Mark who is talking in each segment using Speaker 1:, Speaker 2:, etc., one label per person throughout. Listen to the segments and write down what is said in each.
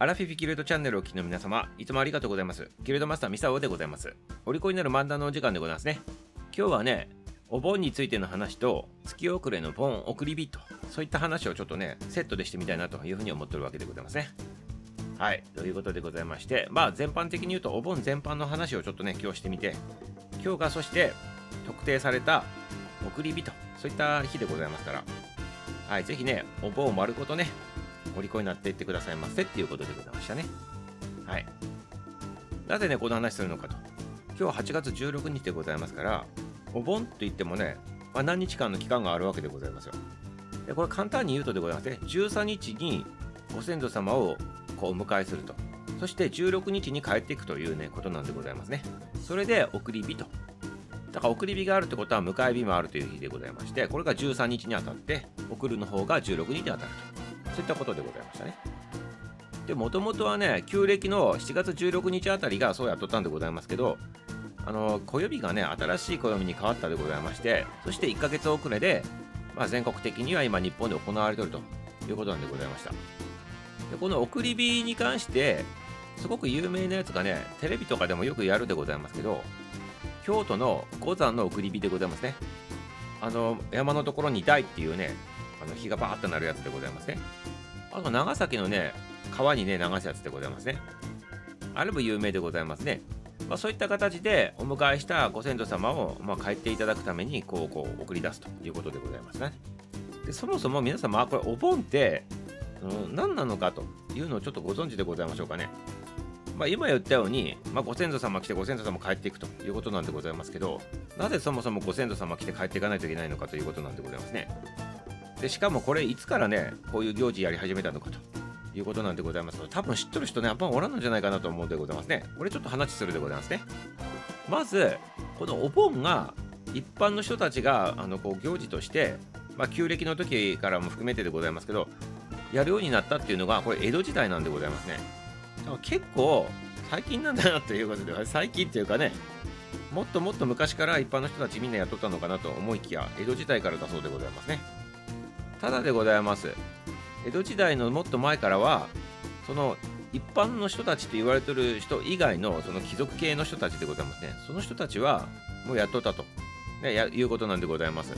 Speaker 1: アラフィフギルドチャンネルをお聞きの皆様、いつもありがとうございます。ギルドマスターミサオでございます。お利口になる漫談のお時間でございますね。今日はね、お盆についての話と、月遅れの盆送り人、そういった話をちょっとね、セットでしてみたいなというふうに思ってるわけでございますね。はい、ということでございまして、まあ全般的に言うと、お盆全般の話をちょっとね、今日してみて、今日がそして特定された送り人、そういった日でございますから、はい、ぜひね、お盆を丸ごとね、お利口になっていってくださいませっていうことでございましたね。はい。なぜね、この話するのかと。今日は8月16日でございますから、お盆といってもね、まあ、何日間の期間があるわけでございますよ。でこれ簡単に言うとでございますね、13日にご先祖様をこうお迎えすると。そして16日に帰っていくというね、ことなんでございますね。それで送り火と。だから送り火があるってことは迎え火もあるという日でございまして、これが13日にあたって、送るの方が16日にあたると。そういったことでございましたね。で、もともとはね、旧暦の7月16日あたりがそうやっとったんでございますけど、あの、暦がね、新しい暦に変わったでございまして、そして1ヶ月遅れで、まあ、全国的には今日本で行われているということなんでございました。で、この送り火に関して、すごく有名なやつがね、テレビとかでもよくやるでございますけど、京都の五山の送り火でございますね。あの、山のところに台っていうね、あの火がバーッとなるやつでございますね。あと長崎のね、川にね、流すやつでございますね。あれも有名でございますね。まあ、そういった形でお迎えしたご先祖様を、まあ、帰っていただくためにこうこう送り出すということでございますね。でそもそも皆様、これお盆って、うん、何なのかというのをちょっとご存知でございましょうかね。まあ、今言ったように、まあ、ご先祖様来てご先祖様帰っていくということなんでございますけど、なぜそもそもご先祖様来て帰っていかないといけないのかということなんでございますね。でしかもこれいつからねこういう行事やり始めたのかということなんでございます多分知ってる人ねあんまおらんのじゃないかなと思うんでございますね。これちょっと話するでございますね。まずこのお盆が一般の人たちがあのこう行事として、まあ、旧暦の時からも含めてでございますけどやるようになったっていうのがこれ江戸時代なんでございますね。だから結構最近なんだなということで最近っていうかねもっともっと昔から一般の人たちみんなやっとったのかなと思いきや江戸時代からだそうでございますね。ただでございます。江戸時代のもっと前からはその一般の人たちって言われてる人以外のその貴族系の人たちでございますね。その人たちはもうやっとったと、ね、やいうことなんでございます。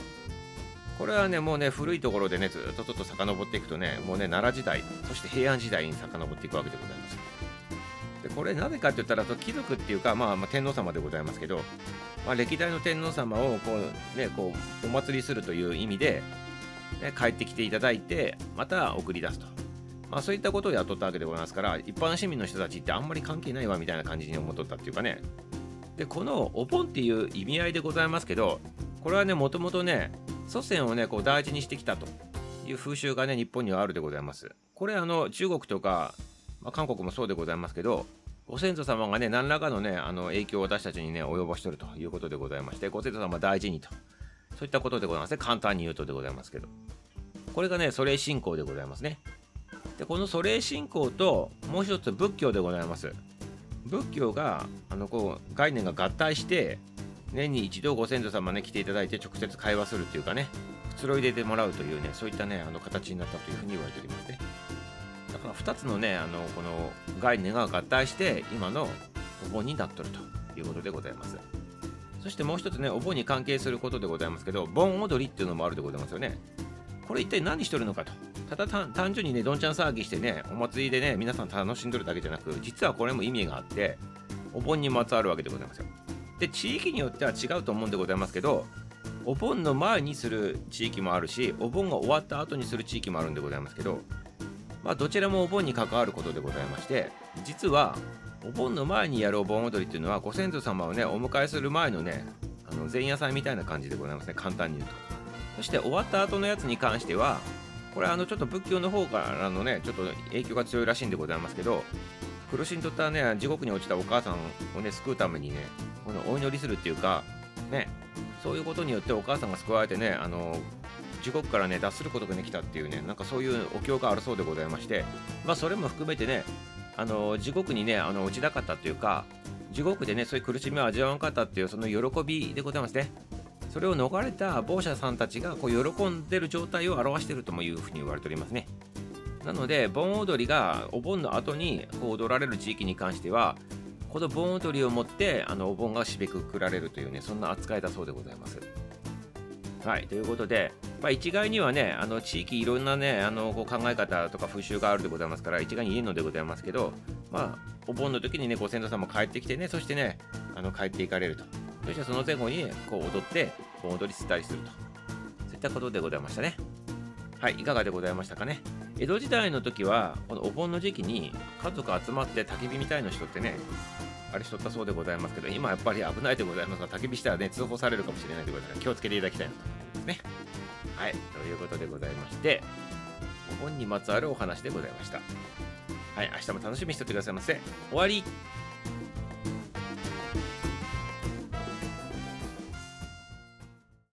Speaker 1: これはねもうね古いところでねずっとちょっと遡っていくとねもうね奈良時代そして平安時代に遡っていくわけでございます。でこれなぜかって言ったら貴族っていうか、まあ、まあ天皇様でございますけど、まあ、歴代の天皇様をこう、ね、こうお祭りするという意味でね、帰ってきていただいて、また送り出すと。まあそういったことをやっとったわけでございますから、一般市民の人たちってあんまり関係ないわみたいな感じに思っとったっていうかね。で、このお盆っていう意味合いでございますけど、これはね、もともとね、祖先をね、こう大事にしてきたという風習がね、日本にはあるでございます。これ、あの、中国とか、まあ、韓国もそうでございますけど、ご先祖様がね、何らかのね、あの影響を私たちにね、及ぼしてるということでございまして、ご先祖様大事にとそういったことでございますね。簡単に言うとでございますけど。これがね、祖霊信仰でございますね。で、この祖霊信仰と、もう一つ仏教でございます。仏教が、あの、こう、概念が合体して、年に一度ご先祖様ね、来ていただいて直接会話するっていうかね、くつろいでてもらうというね、そういったね、あの形になったというふうに言われておりますね。だから2つのね、あの、この概念が合体して、今のお盆になっとるということでございます。そしてもう一つね、お盆に関係することでございますけど、盆踊りっていうのもあるでございますよね。これ一体何しとるのかと。ただ単純にね、どんちゃん騒ぎしてね、お祭りでね、皆さん楽しんどるだけじゃなく、実はこれも意味があって、お盆にまつわるわけでございますよ。で、地域によっては違うと思うんでございますけど、お盆の前にする地域もあるし、お盆が終わった後にする地域もあるんでございますけど、まあ、どちらもお盆に関わることでございまして、実はお盆の前にやるお盆踊りっていうのはご先祖様をねお迎えする前のねあの前夜祭みたいな感じでございますね。簡単に言うと。そして終わった後のやつに関してはこれあのちょっと仏教の方からのねちょっと影響が強いらしいんでございますけど苦しんどったね地獄に落ちたお母さんをね救うためにねこのお祈りするっていうかねそういうことによってお母さんが救われてねあの地獄からね脱することができたっていうねなんかそういうお経があるそうでございましてまあそれも含めてねあの地獄にねあの落ちなかったというか地獄でねそういう苦しみを味わわなかったっていうその喜びでございますねそれを逃れた亡者さんたちがこう喜んでる状態を表しているともいうふうに言われておりますねなので盆踊りがお盆の後にこう踊られる地域に関してはこの盆踊りをもってあのお盆が締めくくられるというねそんな扱いだそうでございます。はい。ということで、まあ、一概にはねあの地域いろんなねあのこう考え方とか風習があるでございますから一概に言えるのでございますけどまあお盆の時にねご先祖様帰ってきてねそしてねあの帰っていかれると。そしてその前後にこう踊って盆踊り吸ったりすると。そういったことでございましたね。はい。いかがでございましたかね。江戸時代の時はこのお盆の時期に家族集まって焚き火みたいな人ってねあれしとったそうでございますけど今やっぱり危ないでございますが焚き火したらね通報されるかもしれないということで気をつけていただきたいなと思いますね。はいということでございましてお盆にまつわるお話でございました。はい明日も楽しみにしておいてくださいませ。終わり。